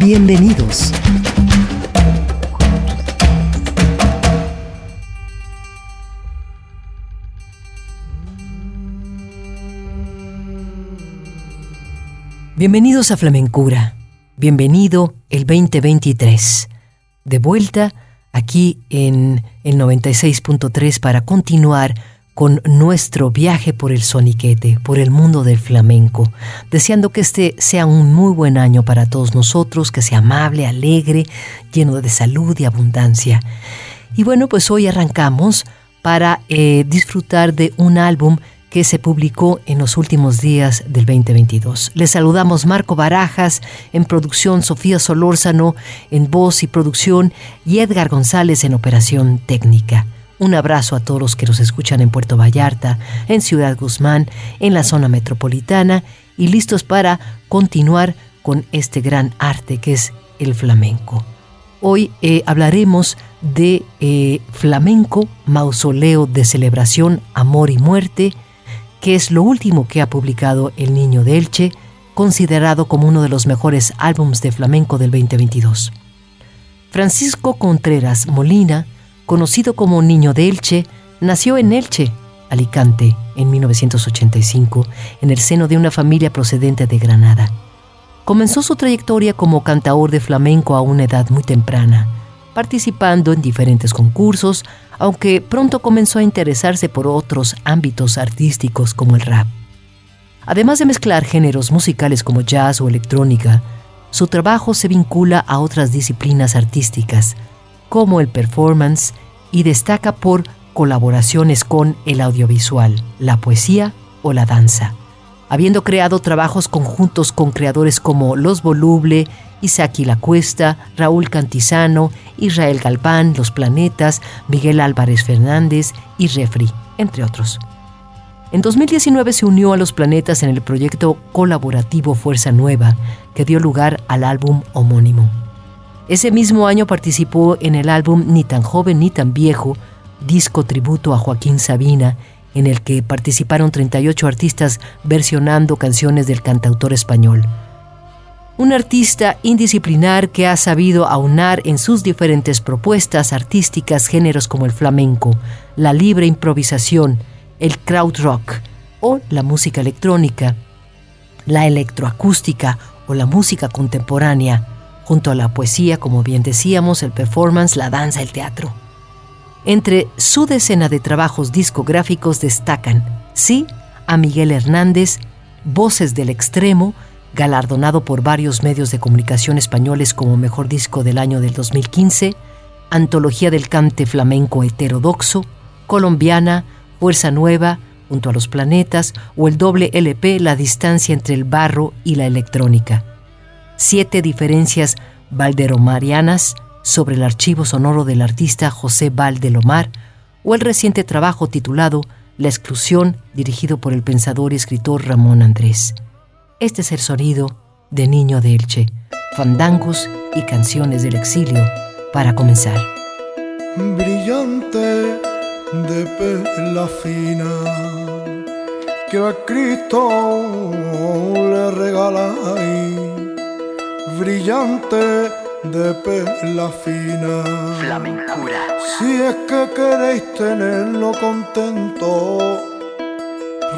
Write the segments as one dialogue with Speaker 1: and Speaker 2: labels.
Speaker 1: Bienvenidos. Bienvenidos a Flamencura. Bienvenido el 2023. De vuelta aquí en el 96.3 para continuar con nuestro viaje por el soniquete, por el mundo del flamenco, deseando que este sea un muy buen año para todos nosotros, que sea amable, alegre, lleno de salud y abundancia. Y bueno, pues hoy arrancamos para eh, disfrutar de un álbum que se publicó en los últimos días del 2022. Les saludamos Marco Barajas en producción, Sofía Solórzano en voz y producción y Edgar González en operación técnica. Un abrazo a todos los que nos escuchan en Puerto Vallarta, en Ciudad Guzmán, en la zona metropolitana y listos para continuar con este gran arte que es el flamenco. Hoy eh, hablaremos de eh, Flamenco, Mausoleo de Celebración, Amor y Muerte, que es lo último que ha publicado El Niño de Elche, considerado como uno de los mejores álbumes de flamenco del 2022. Francisco Contreras Molina, conocido como Niño de Elche, nació en Elche, Alicante, en 1985, en el seno de una familia procedente de Granada. Comenzó su trayectoria como cantaor de flamenco a una edad muy temprana, participando en diferentes concursos, aunque pronto comenzó a interesarse por otros ámbitos artísticos como el rap. Además de mezclar géneros musicales como jazz o electrónica, su trabajo se vincula a otras disciplinas artísticas, como el performance, y destaca por colaboraciones con el audiovisual, la poesía o la danza, habiendo creado trabajos conjuntos con creadores como Los Voluble, Isaki La Cuesta, Raúl Cantizano, Israel Galván, Los Planetas, Miguel Álvarez Fernández y Refri, entre otros. En 2019 se unió a Los Planetas en el proyecto colaborativo Fuerza Nueva, que dio lugar al álbum homónimo. Ese mismo año participó en el álbum Ni tan joven ni tan viejo, disco tributo a Joaquín Sabina, en el que participaron 38 artistas versionando canciones del cantautor español. Un artista indisciplinar que ha sabido aunar en sus diferentes propuestas artísticas géneros como el flamenco, la libre improvisación, el crowd rock o la música electrónica, la electroacústica o la música contemporánea, junto a la poesía, como bien decíamos, el performance, la danza, el teatro. Entre su decena de trabajos discográficos destacan, sí, a Miguel Hernández, Voces del Extremo, galardonado por varios medios de comunicación españoles como Mejor Disco del año del 2015, Antología del Cante Flamenco Heterodoxo, Colombiana, Fuerza Nueva, Junto a los Planetas o el doble LP La distancia entre el barro y la electrónica. Siete diferencias valderomarianas sobre el archivo sonoro del artista José Valdelomar o el reciente trabajo titulado La exclusión, dirigido por el pensador y escritor Ramón Andrés. Este es el sonido de Niño de Elche, fandangos y canciones del exilio para comenzar.
Speaker 2: Brillante de perla fina que a Cristo le regaláis, brillante de perla fina.
Speaker 1: Flamencura.
Speaker 2: Si es que queréis tenerlo contento,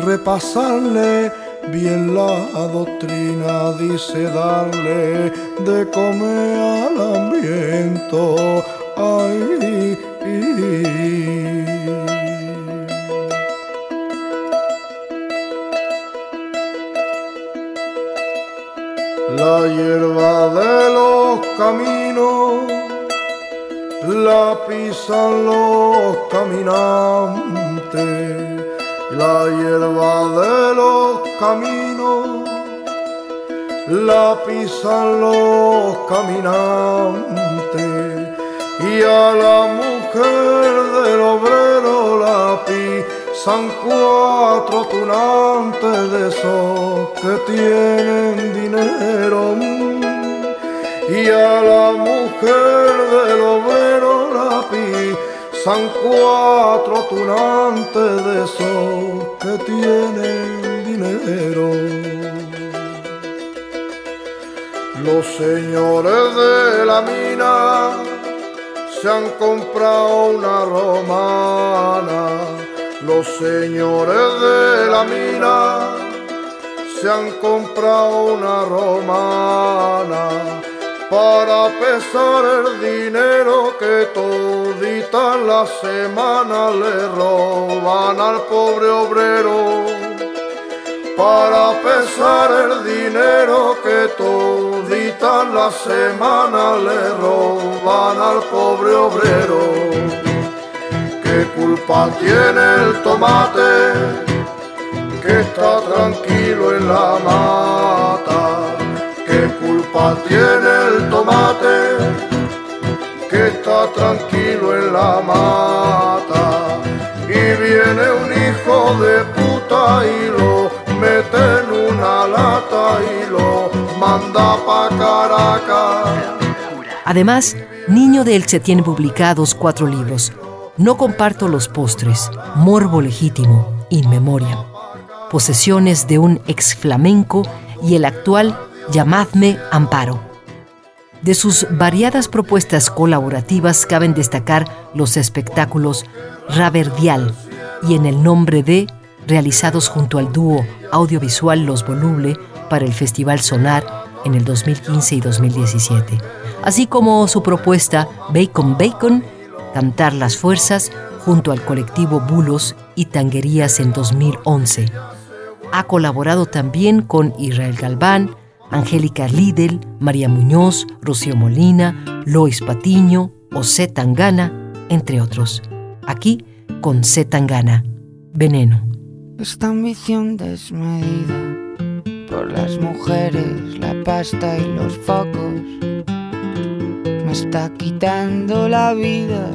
Speaker 2: repasarle Bien la doctrina dice darle de comer al hambriento. Ay, La hierba de los caminos la pisan los caminantes la hierba de los caminos la pisan los caminantes y a la mujer del obrero pisan cuatro tunantes de esos que tienen dinero y a la mujer del obrero la pisan cuatro tunantes de esos que tienen dinero. Los señores de la mina se han comprado una romana. Los señores de la mina se han comprado una romana para pesar el dinero que todita la semana le roban al pobre obrero para pesar el dinero que todita la semana le roban al pobre obrero. ¿Qué culpa tiene el tomate que está tranquilo en la mata? ¿Qué culpa tiene el tomate que está tranquilo en la mata? Y viene un hijo de puta y lo en una lata y lo manda pa' Caracas.
Speaker 1: Además, Niño de Elche tiene publicados cuatro libros. No comparto los postres, Morbo Legítimo, In Memoria, Posesiones de un ex flamenco y el actual Llamadme Amparo. De sus variadas propuestas colaborativas caben destacar los espectáculos Raverdial y En el nombre de realizados junto al dúo audiovisual Los Voluble para el Festival Sonar en el 2015 y 2017, así como su propuesta Bacon Bacon, Cantar las Fuerzas junto al colectivo Bulos y Tanguerías en 2011. Ha colaborado también con Israel Galván, Angélica Lidl, María Muñoz, Rocío Molina, Lois Patiño, José Tangana, entre otros. Aquí con C. Tangana, Veneno.
Speaker 3: Esta ambición desmedida por las mujeres, la pasta y los focos me está quitando la vida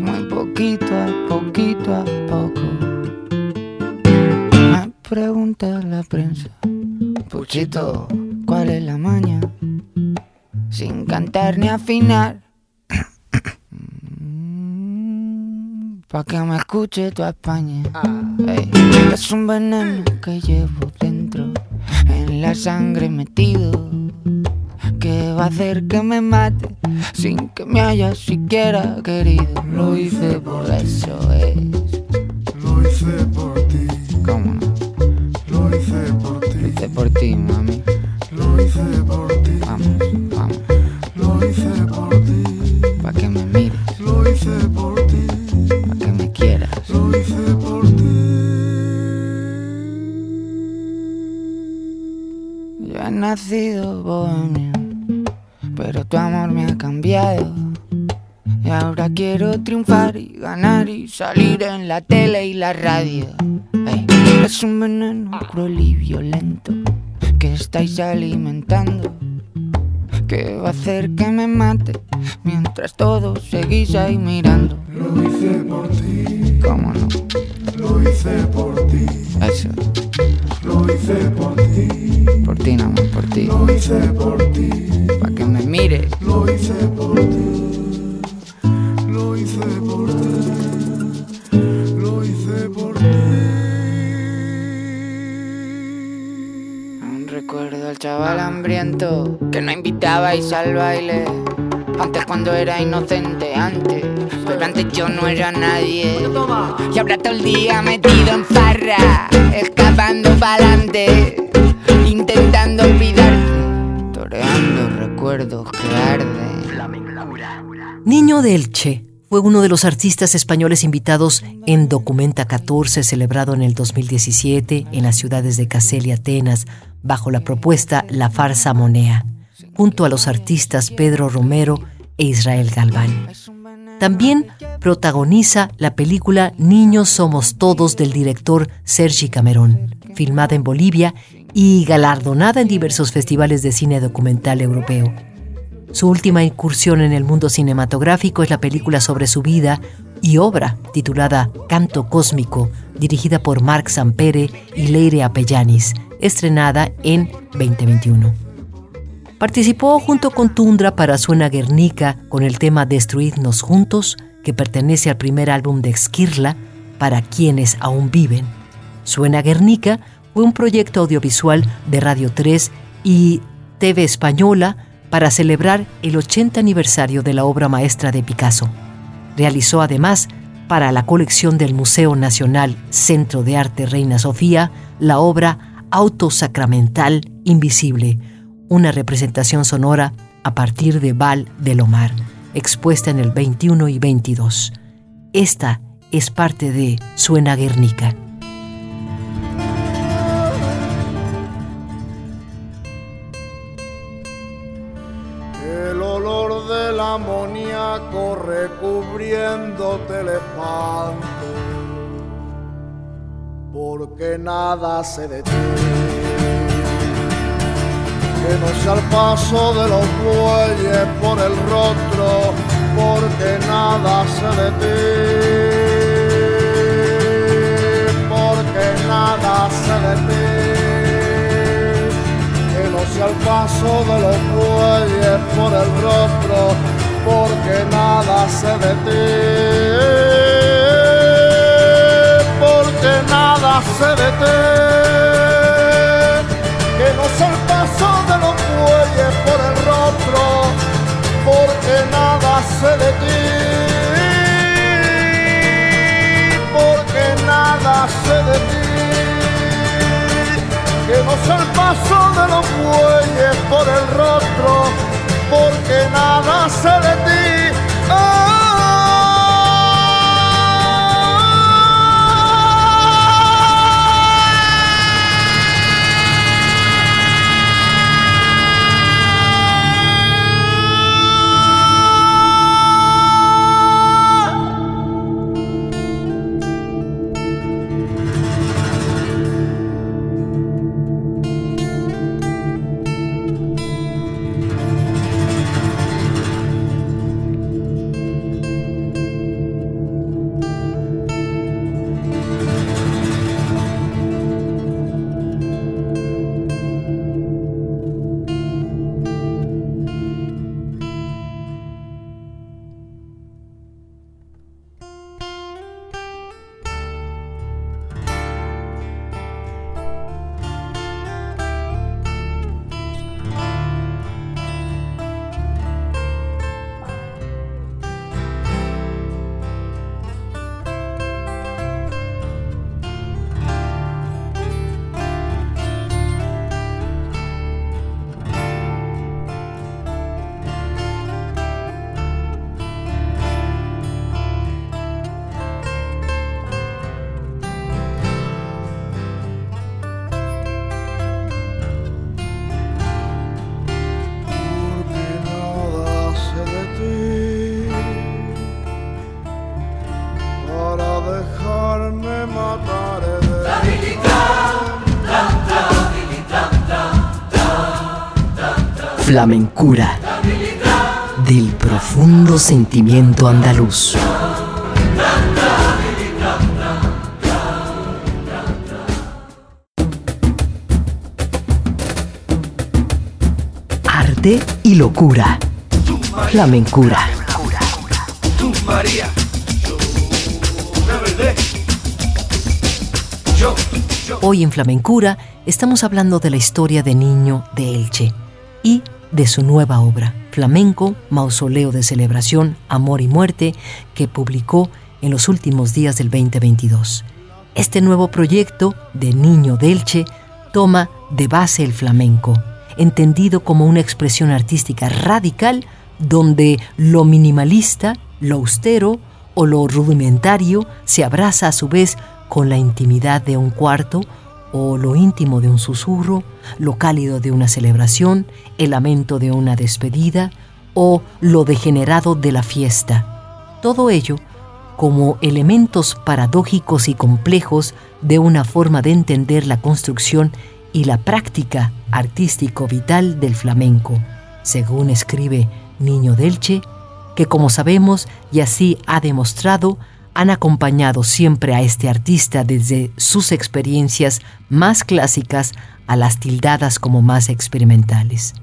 Speaker 3: muy poquito a poquito a poco. Me pregunta la prensa, Puchito, ¿cuál es la maña? Sin cantar ni afinar Pa' que me escuche tu España. es un veneno que llevo dentro, en la sangre metido. Que va a hacer que me mate sin que me haya siquiera querido. Lo hice por eso es.
Speaker 2: Lo hice por ti.
Speaker 3: ¿Cómo no?
Speaker 2: Lo hice por ti.
Speaker 3: Lo hice por ti, mami. Y ahora quiero triunfar y ganar y salir en la tele y la radio. es un veneno cruel y violento que estáis alimentando. Que va a hacer que me mate mientras todos seguís ahí mirando.
Speaker 2: Lo hice por ti.
Speaker 3: ¿Cómo no?
Speaker 2: Lo hice por ti.
Speaker 3: Eso.
Speaker 2: Lo hice por ti.
Speaker 3: Por ti, no por ti.
Speaker 2: Lo hice por ti.
Speaker 3: Pa' que me mires.
Speaker 2: Lo hice por ti. Lo hice por ti. Lo hice por ti.
Speaker 3: Aún recuerdo al chaval hambriento que no invitabais al baile. Antes cuando era inocente, antes. Yo no era nadie. Y todo el día metido en escapando intentando toreando recuerdos que arden.
Speaker 1: Niño de Elche fue uno de los artistas españoles invitados en Documenta 14, celebrado en el 2017 en las ciudades de Casel y Atenas, bajo la propuesta La Farsa Monea junto a los artistas Pedro Romero e Israel Galván. También protagoniza la película Niños Somos Todos del director Sergi Camerón, filmada en Bolivia y galardonada en diversos festivales de cine documental europeo. Su última incursión en el mundo cinematográfico es la película sobre su vida y obra titulada Canto Cósmico, dirigida por Marc Sampere y Leire Apellanis, estrenada en 2021. Participó junto con Tundra para Suena Guernica con el tema Destruidnos Juntos, que pertenece al primer álbum de Esquirla, Para quienes aún viven. Suena Guernica fue un proyecto audiovisual de Radio 3 y TV Española para celebrar el 80 aniversario de la obra maestra de Picasso. Realizó además para la colección del Museo Nacional Centro de Arte Reina Sofía la obra Autosacramental Invisible, una representación sonora a partir de Val de Lomar, expuesta en el 21 y 22. Esta es parte de Suena Guernica.
Speaker 2: amoníaco recubriéndote el espanto, porque nada se detiene. Que no sea el paso de los bueyes por el rostro, porque nada se detiene, porque nada se detiene que no sea el paso de los bueyes por el rostro, porque nada se detiene, porque nada se detiene, porque nada se detiene, porque nada se detiene, que no es el paso de los bueyes por el rostro, porque nada sé de ti.
Speaker 1: Flamencura del profundo sentimiento andaluz. Arte y locura. Flamencura. Hoy en Flamencura estamos hablando de la historia de Niño de Elche y de su nueva obra, Flamenco, Mausoleo de Celebración, Amor y Muerte, que publicó en los últimos días del 2022. Este nuevo proyecto de Niño Delche toma de base el flamenco, entendido como una expresión artística radical donde lo minimalista, lo austero o lo rudimentario se abraza a su vez con la intimidad de un cuarto o lo íntimo de un susurro, lo cálido de una celebración, el lamento de una despedida o lo degenerado de la fiesta. Todo ello como elementos paradójicos y complejos de una forma de entender la construcción y la práctica artístico-vital del flamenco, según escribe Niño Delche, que como sabemos y así ha demostrado, han acompañado siempre a este artista desde sus experiencias más clásicas a las tildadas como más experimentales.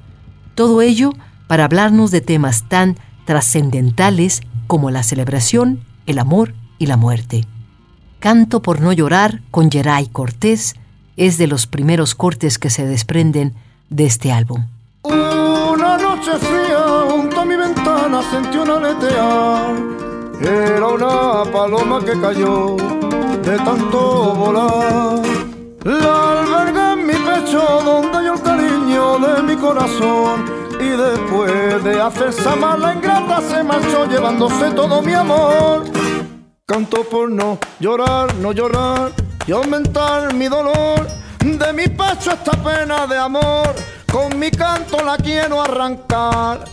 Speaker 1: Todo ello para hablarnos de temas tan trascendentales como la celebración, el amor y la muerte. Canto por no llorar con Geray Cortés es de los primeros cortes que se desprenden de este álbum.
Speaker 2: Una noche fría junto a mi ventana sentí aletear. Era una paloma que cayó de tanto volar. La albergué en mi pecho donde hay el cariño de mi corazón. Y después de hacerse mala ingrata se marchó llevándose todo mi amor. Canto por no llorar, no llorar y aumentar mi dolor. De mi pecho esta pena de amor, con mi canto la quiero arrancar.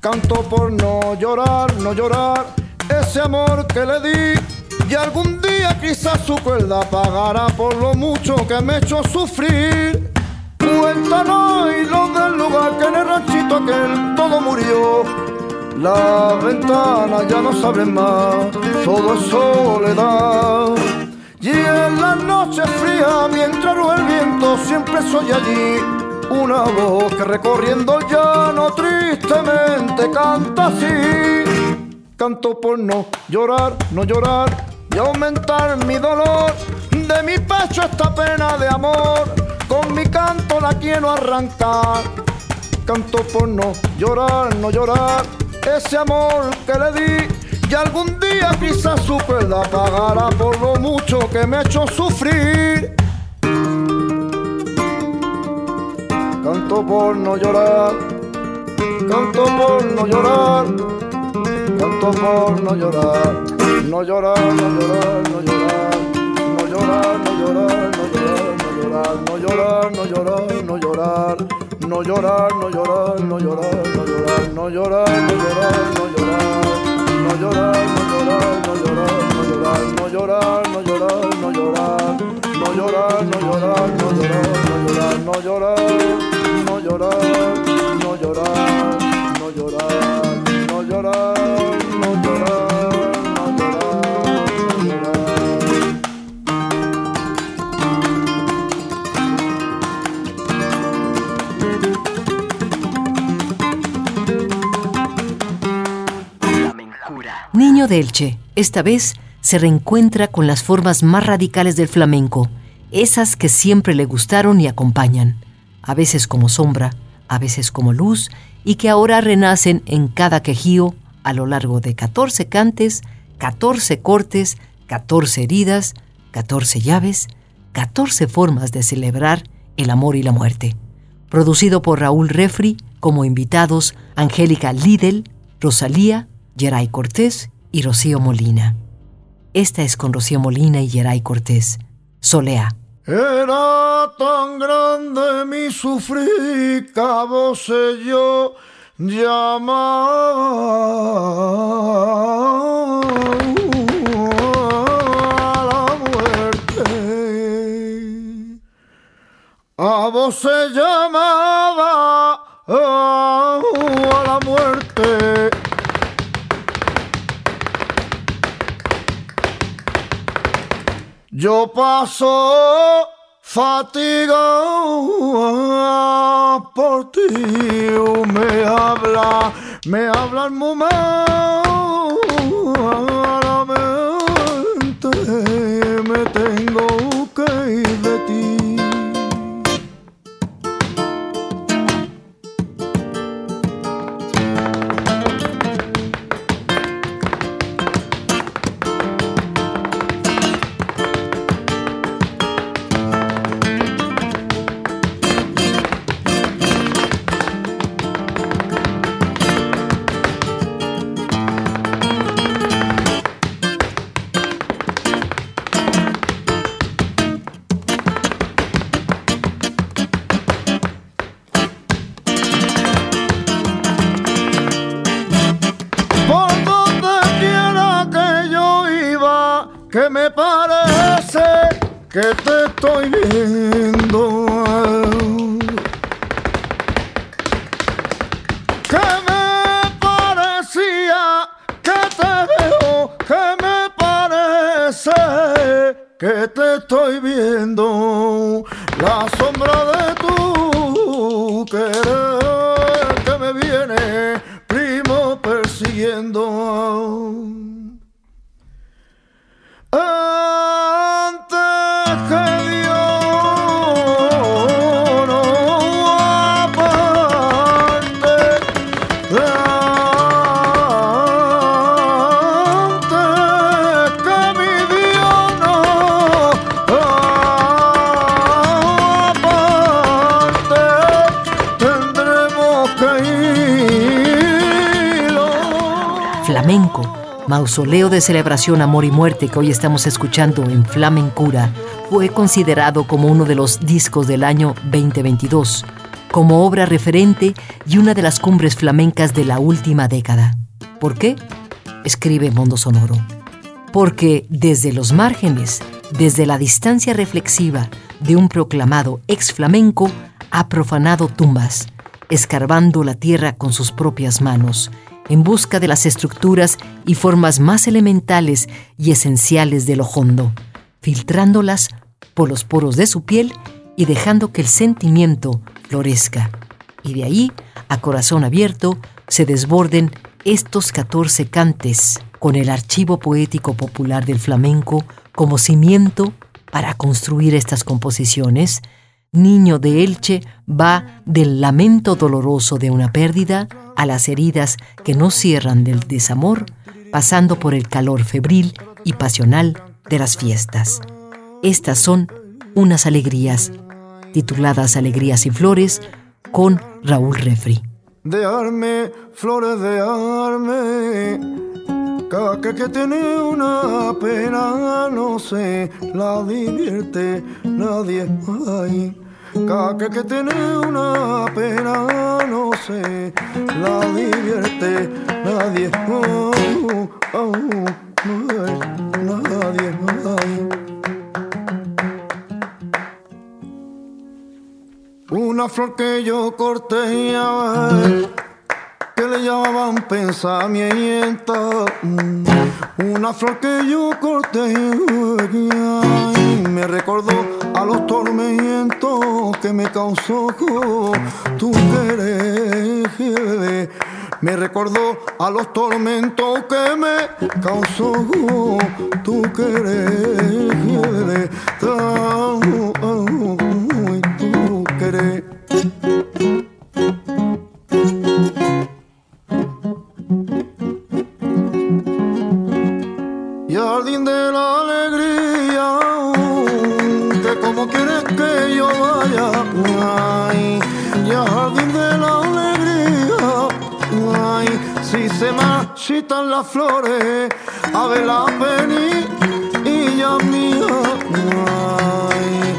Speaker 2: Canto por no llorar, no llorar, ese amor que le di. Y algún día quizás su cuerda pagará por lo mucho que me echó sufrir. Cuéntanos y lo del lugar que en el ranchito aquel todo murió la ventana ya no sabe más, todo es soledad. Y en la noche fría, mientras ruge el viento, siempre soy allí. Una voz que recorriendo el llano tristemente canta así. Canto por no llorar, no llorar y aumentar mi dolor. De mi pecho esta pena de amor, con mi canto la quiero arrancar. Canto por no llorar, no llorar ese amor que le di y algún día quizás su la pagará por lo mucho que me ha hecho sufrir. Canto por no llorar, canto por no llorar, canto por no llorar, no llorar, no llorar, no llorar, no llorar, no llorar, no llorar, no llorar, no llorar, no llorar, no llorar no llorar, no llorar, no llorar, no llorar, no llorar, no llorar, no llorar, no llorar, no llorar, no llorar, no llorar, no llorar, no llorar, no llorar, no llorar, no llorar, no llorar, no llorar, no llorar, no
Speaker 1: Niño de Elche, esta vez se reencuentra con las formas más radicales del flamenco, esas que siempre le gustaron y acompañan, a veces como sombra, a veces como luz, y que ahora renacen en cada quejío a lo largo de 14 cantes, 14 cortes, 14 heridas, 14 llaves, 14 formas de celebrar el amor y la muerte. Producido por Raúl Refri, como invitados Angélica Lidl, Rosalía, Geray Cortés y Rocío Molina. Esta es con Rocío Molina y Geray Cortés. Solea.
Speaker 2: Era tan grande mi sufrir que a yo llamaba a la muerte. A se llamaba a la muerte. Yo paso fatiga por ti, me habla, me habla el momento, me tengo que ir de ti. Que te estoy viendo.
Speaker 1: Mausoleo de Celebración Amor y Muerte que hoy estamos escuchando en Flamencura fue considerado como uno de los discos del año 2022, como obra referente y una de las cumbres flamencas de la última década. ¿Por qué? Escribe Mondo Sonoro. Porque desde los márgenes, desde la distancia reflexiva de un proclamado ex flamenco, ha profanado tumbas, escarbando la tierra con sus propias manos en busca de las estructuras y formas más elementales y esenciales de lo hondo, filtrándolas por los poros de su piel y dejando que el sentimiento florezca. Y de ahí, a corazón abierto, se desborden estos 14 cantes con el archivo poético popular del flamenco como cimiento para construir estas composiciones, Niño de Elche va del lamento doloroso de una pérdida a las heridas que no cierran del desamor, pasando por el calor febril y pasional de las fiestas. Estas son unas alegrías, tituladas Alegrías y Flores, con Raúl Refri.
Speaker 2: De arme, flores de arme, que, tiene una pena, no sé, la divierte nadie. Cada que tiene una pena, no sé, la divierte nadie. Oh, oh, nadie. Una flor que yo corté que le llamaban pensamiento. Una flor que yo corté me recordó a los tormentos que me causó tu querer. Me recordó a los tormentos que me causó tu querer. Las flores, a ver la penilla mía, ay.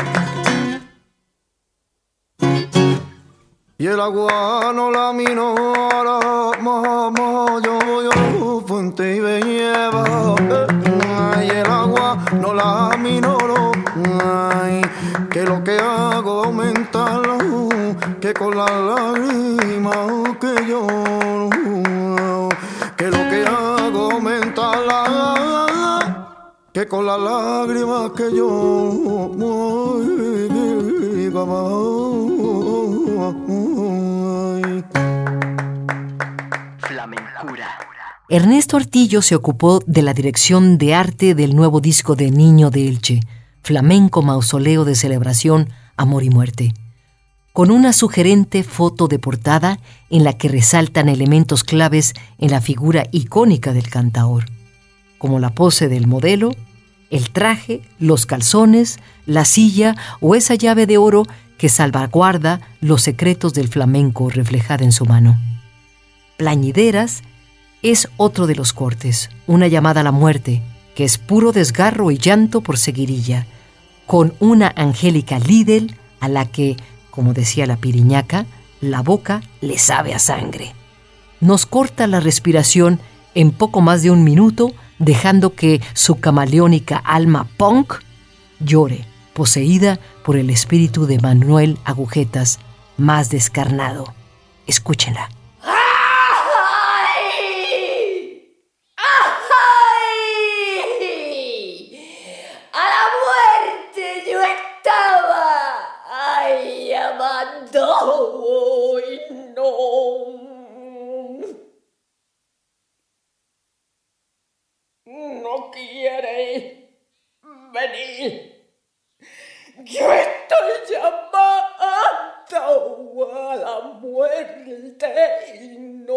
Speaker 2: Y el agua no la minora, mamá, yo voy a fuente y me lleva. Ay, el agua no la minoro. Ay, que lo que hago aumentarlo, que con la lágrima que yo, que con la lágrima que yo,
Speaker 1: Ernesto Artillo se ocupó de la dirección de arte del nuevo disco de Niño de Elche, Flamenco Mausoleo de Celebración, Amor y Muerte, con una sugerente foto de portada en la que resaltan elementos claves en la figura icónica del cantaor, como la pose del modelo, el traje, los calzones, la silla o esa llave de oro que salvaguarda los secretos del flamenco reflejada en su mano. Plañideras es otro de los cortes, una llamada a la muerte, que es puro desgarro y llanto por seguirilla, con una angélica Lidl a la que, como decía la piriñaca, la boca le sabe a sangre. Nos corta la respiración en poco más de un minuto, dejando que su camaleónica alma punk llore, poseída por el espíritu de Manuel Agujetas, más descarnado. Escúchenla.
Speaker 4: no quiere venir. Yo estoy llamado a la muerte y no,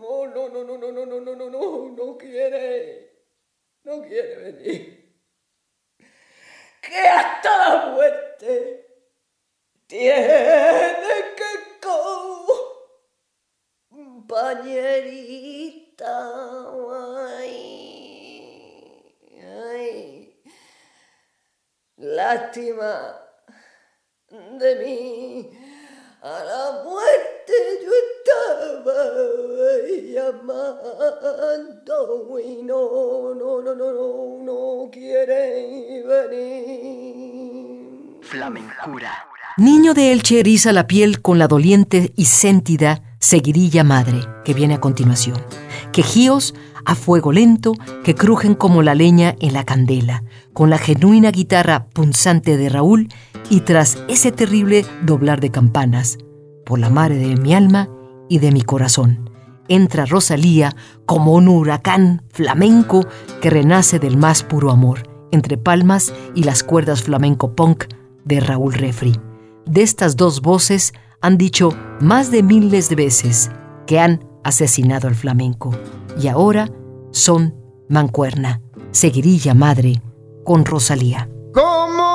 Speaker 4: no, no, no, no, no, no, no, no, no, no quiere, no quiere venir. Que hasta la muerte tiene que compañerito compañerita. Ay, ay, lástima de mí. A la muerte yo estaba llamando y no, no, no, no, no, no quiere venir.
Speaker 1: Flamencura. Niño de Elche eriza la piel con la doliente y séntida seguirilla madre que viene a continuación. Quejíos a fuego lento que crujen como la leña en la candela, con la genuina guitarra punzante de Raúl y tras ese terrible doblar de campanas, por la madre de mi alma y de mi corazón, entra Rosalía como un huracán flamenco que renace del más puro amor, entre palmas y las cuerdas flamenco punk de Raúl Refri. De estas dos voces han dicho más de miles de veces que han asesinado al flamenco y ahora son mancuerna, seguirilla madre con Rosalía.
Speaker 2: ¿Cómo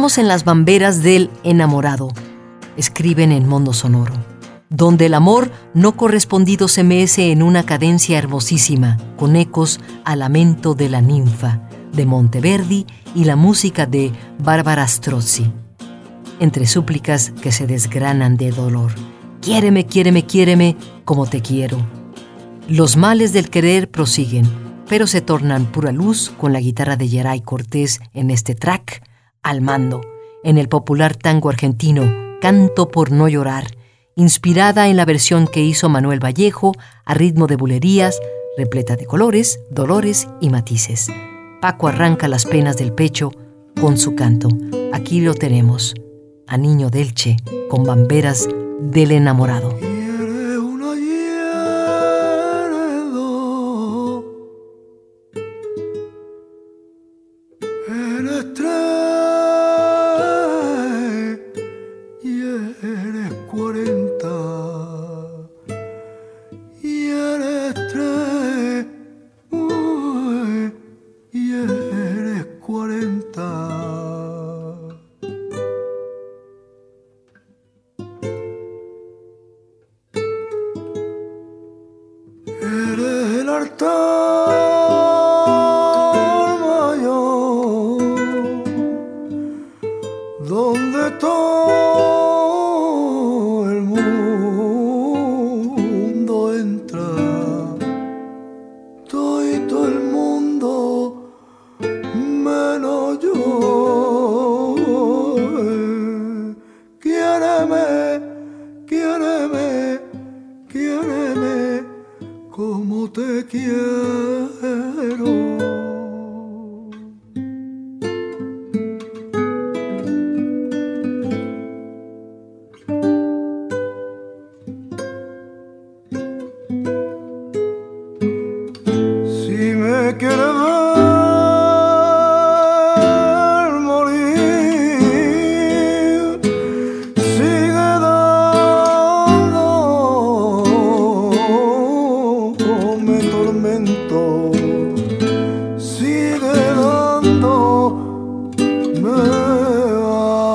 Speaker 1: Flotamos en las bamberas del enamorado, escriben en Mundo Sonoro, donde el amor no correspondido se mece en una cadencia hermosísima, con ecos al lamento de la ninfa, de Monteverdi y la música de Bárbara Strozzi, entre súplicas que se desgranan de dolor. Quiéreme, quiéreme, quiéreme como te quiero. Los males del querer prosiguen, pero se tornan pura luz con la guitarra de Geray Cortés en este track al mando, en el popular tango argentino Canto por no llorar, inspirada en la versión que hizo Manuel Vallejo a ritmo de bulerías, repleta de colores, dolores y matices. Paco arranca las penas del pecho
Speaker 2: con su canto. Aquí lo tenemos, a Niño Delche, con bamberas del enamorado.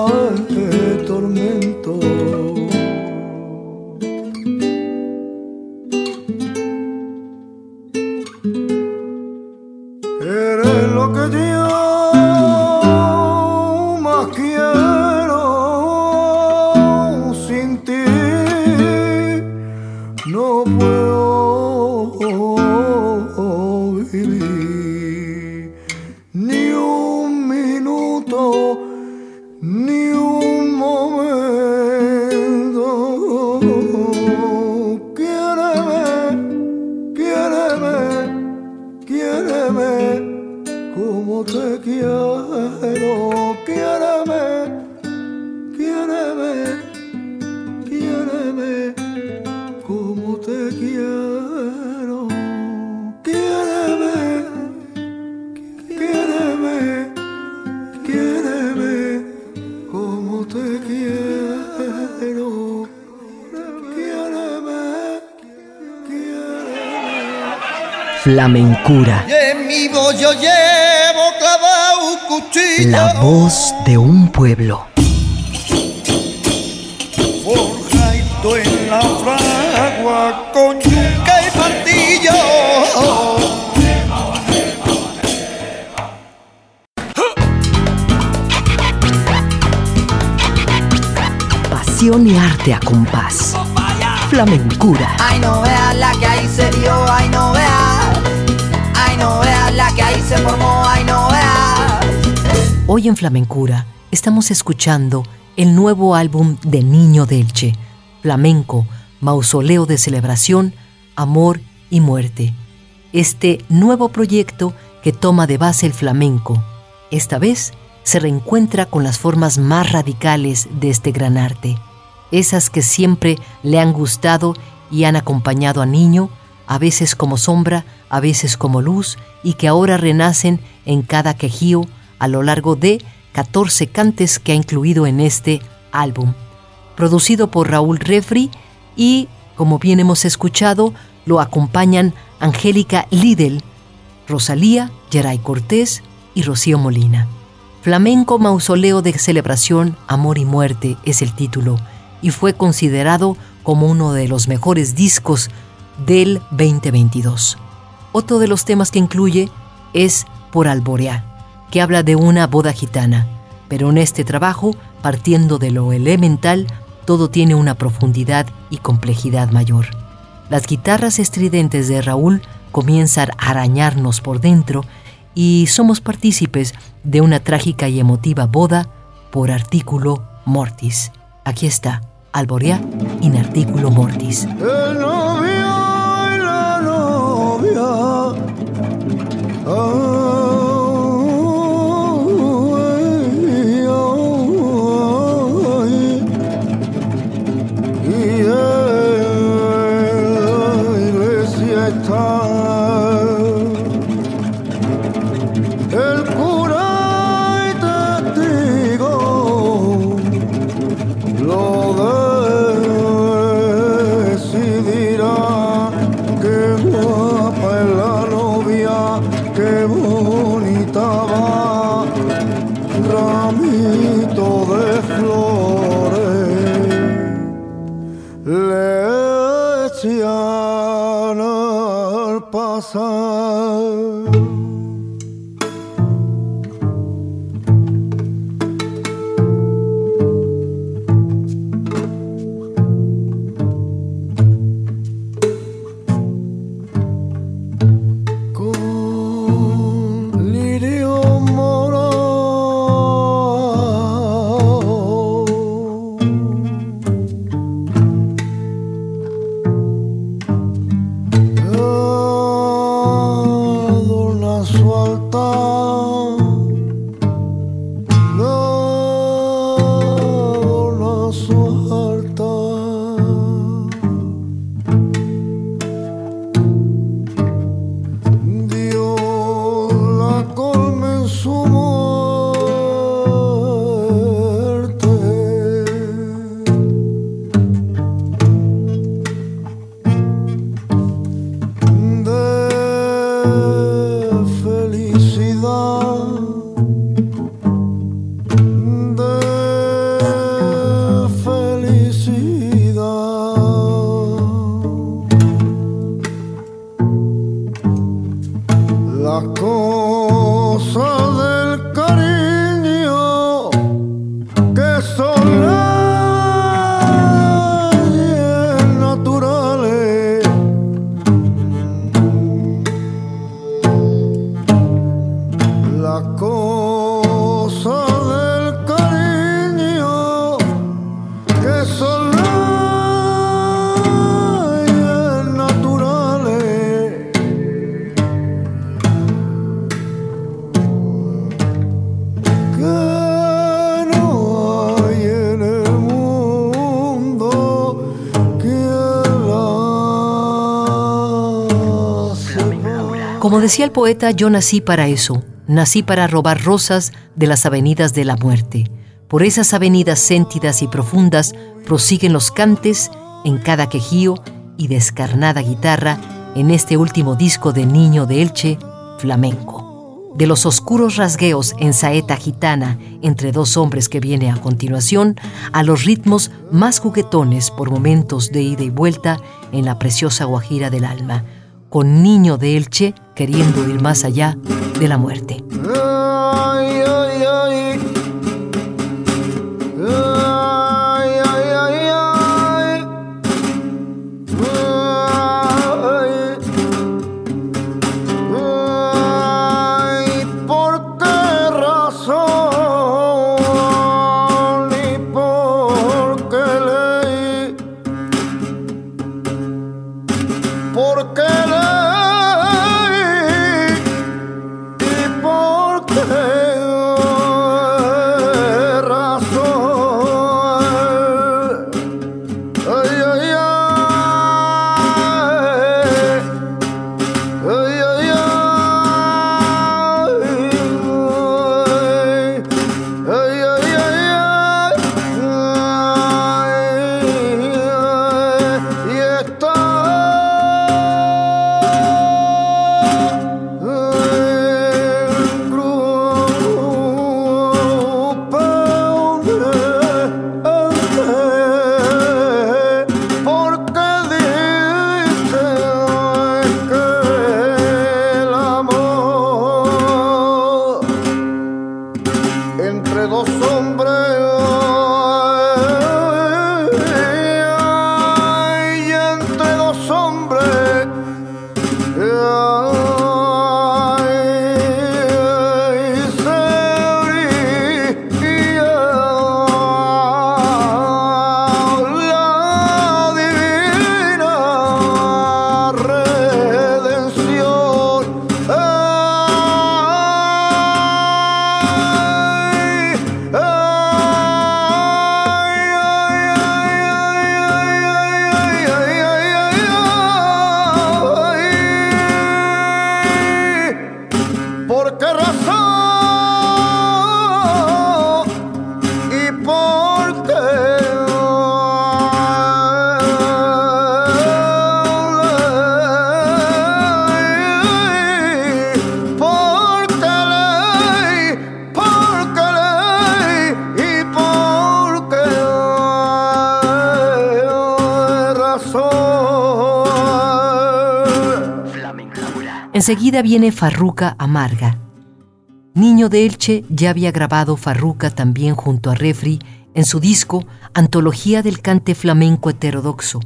Speaker 2: ante tormento flamencura. La voz de un pueblo.
Speaker 1: en la fragua con yuca y martillo.
Speaker 2: Pasión y arte a compás. Flamencura.
Speaker 5: Ay, no veas la que ahí se dio, ay, no veas
Speaker 2: Hoy en Flamencura estamos escuchando el nuevo álbum de Niño Delche, Flamenco, Mausoleo de Celebración, Amor y Muerte. Este nuevo proyecto que toma de base el flamenco, esta vez se reencuentra con las formas más radicales de este gran arte, esas que siempre le han gustado y han acompañado a Niño, a veces como sombra, a veces como luz, y que ahora renacen en cada quejío a lo largo de 14 cantes que ha incluido en este álbum. Producido por Raúl Refri y, como bien hemos escuchado, lo acompañan Angélica Lidl, Rosalía, Geray Cortés y Rocío Molina. Flamenco Mausoleo de Celebración, Amor y Muerte es el título y fue considerado como uno de los mejores discos del 2022. Otro de los temas que incluye es Por Alborear, que habla de una boda gitana, pero en este trabajo, partiendo de lo elemental, todo tiene una profundidad y complejidad mayor. Las guitarras estridentes de Raúl comienzan a arañarnos por dentro y somos partícipes de una trágica y emotiva boda por artículo mortis. Aquí está, Alborea in artículo mortis.
Speaker 1: Oh,
Speaker 2: decía el poeta, yo nací para eso, nací para robar rosas de las avenidas de la muerte. Por esas avenidas séntidas y profundas prosiguen los cantes en cada quejío y descarnada guitarra en este último disco de Niño de Elche, flamenco. De los oscuros rasgueos en saeta gitana entre dos hombres que viene a continuación, a los ritmos más juguetones por momentos de ida y vuelta en la preciosa guajira del alma, con Niño de Elche queriendo ir más allá de la muerte. Enseguida viene Farruca Amarga. Niño de Elche ya había grabado Farruca también junto a Refri en su disco Antología del Cante Flamenco Heterodoxo.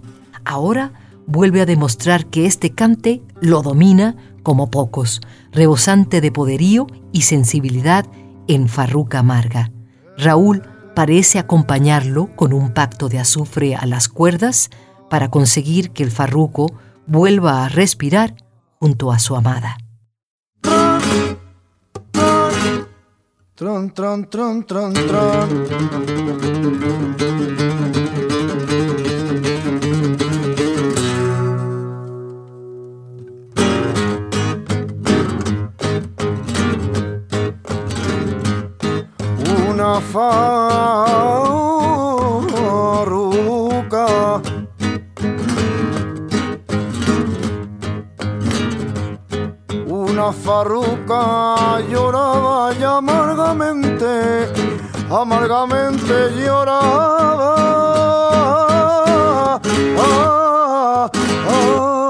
Speaker 2: Ahora vuelve a demostrar que este cante lo domina como pocos, rebosante de poderío y sensibilidad en Farruca Amarga. Raúl parece acompañarlo con un pacto de azufre a las cuerdas para conseguir que el farruco vuelva a respirar junto a su amada.
Speaker 6: Tron, tron, tron, tron, tron. Una fa farruca lloraba y amargamente, amargamente lloraba. Ah, ah, y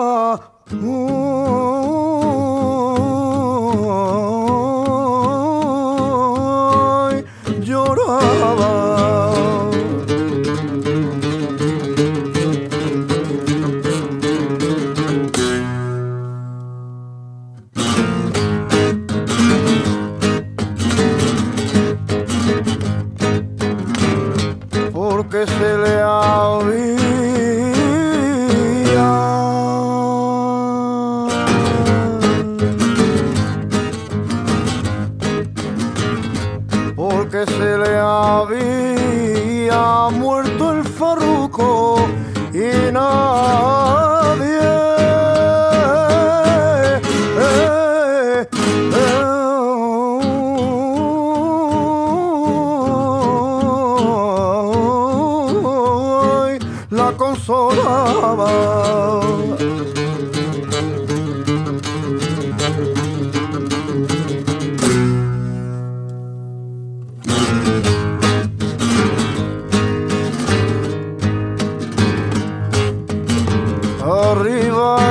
Speaker 2: river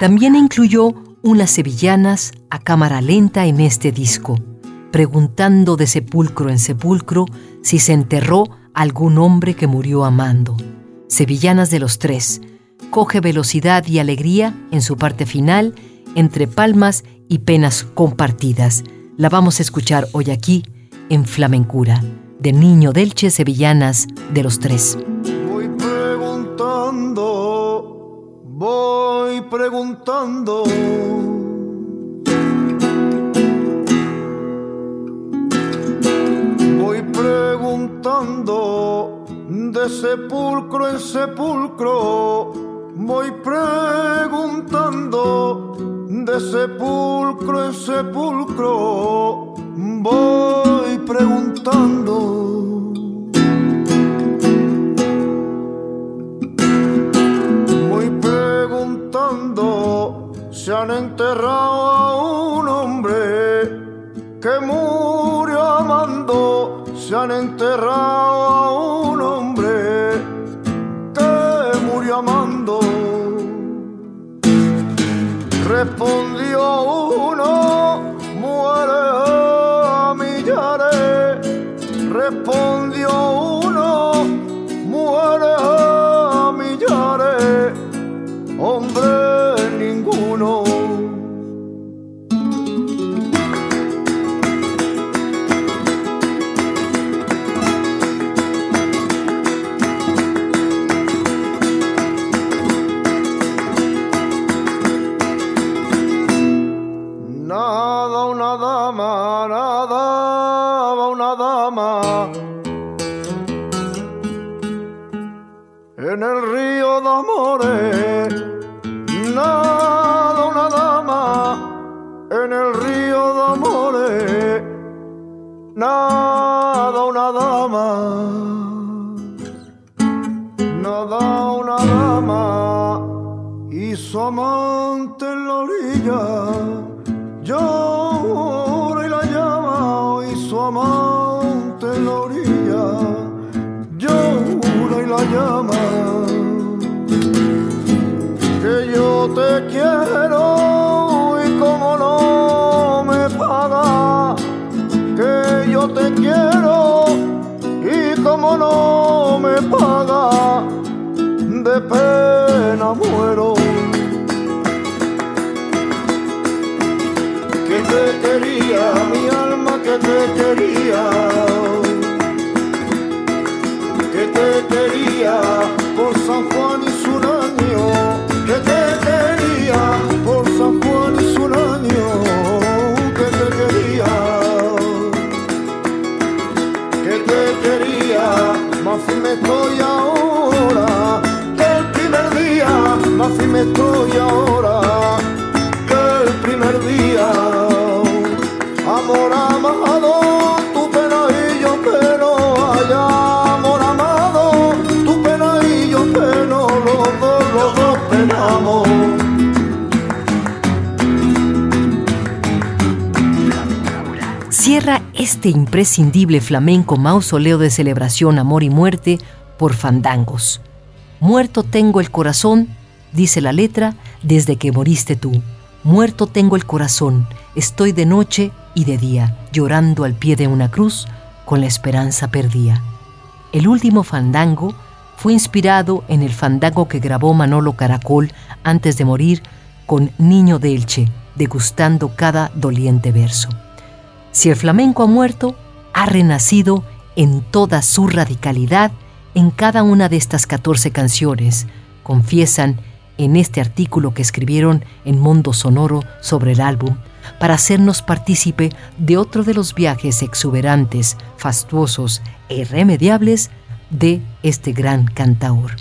Speaker 1: También incluyó unas sevillanas a cámara lenta en este disco, preguntando de sepulcro en sepulcro si se enterró algún hombre que murió amando. Sevillanas de los tres. Coge velocidad y alegría en su parte final, entre palmas y penas compartidas. La vamos a escuchar hoy aquí, en Flamencura, de Niño Delche Sevillanas de los tres.
Speaker 2: Voy preguntando, voy preguntando. Preguntando de sepulcro en sepulcro. Voy preguntando de sepulcro en sepulcro. Voy preguntando. Voy preguntando si han enterrado a un hombre que murió. Se han enterrado a un hombre que murió amando. Respondió uno, amante en la orilla llora y la llama y su amante en la orilla llora y la llama. Que yo te quiero y como no me paga que yo te quiero y como no me paga de pena muero te quería, que te quería
Speaker 1: este imprescindible flamenco mausoleo de celebración, amor y muerte por fandangos. Muerto tengo el corazón, dice la letra, desde que moriste tú. Muerto tengo el corazón, estoy de noche y de día, llorando al pie de una cruz, con la esperanza perdida. El último fandango fue inspirado en el fandango que grabó Manolo Caracol antes de morir con Niño de Elche, degustando cada doliente verso. Si el flamenco ha muerto, ha renacido en toda su radicalidad en cada una de estas 14 canciones, confiesan en este artículo que escribieron en Mundo Sonoro sobre el álbum, para hacernos partícipe de otro de los viajes exuberantes, fastuosos e irremediables de este gran cantaor.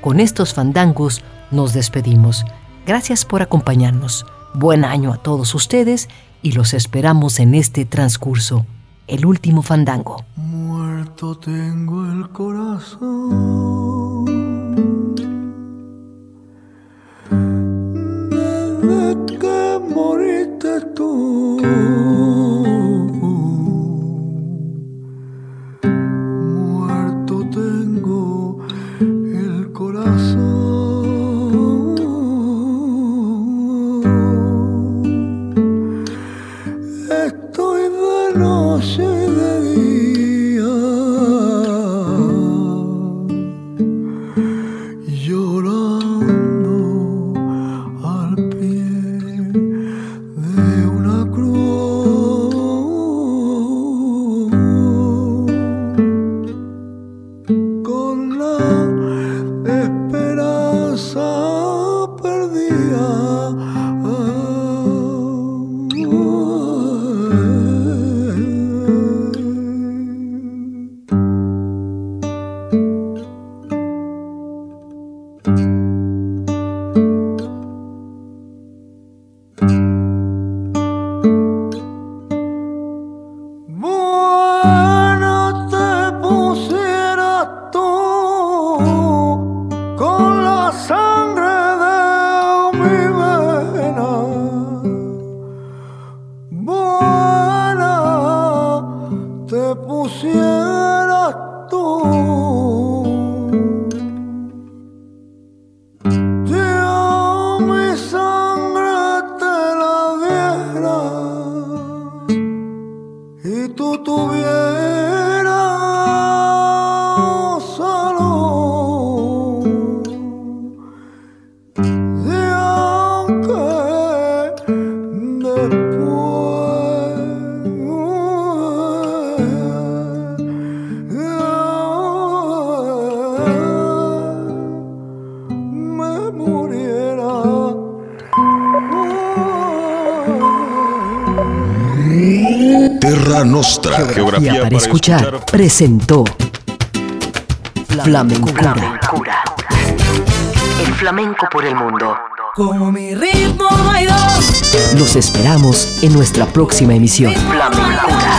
Speaker 1: Con estos fandangos nos despedimos. Gracias por acompañarnos. Buen año a todos ustedes y los esperamos en este transcurso, el último fandango.
Speaker 2: Muerto tengo el corazón. Desde que moriste
Speaker 1: geografía, para, escuchar, presentó Flamencura. El flamenco por el mundo.
Speaker 7: Como mi ritmo hay dos.
Speaker 1: Los esperamos en nuestra próxima emisión. Flamencura.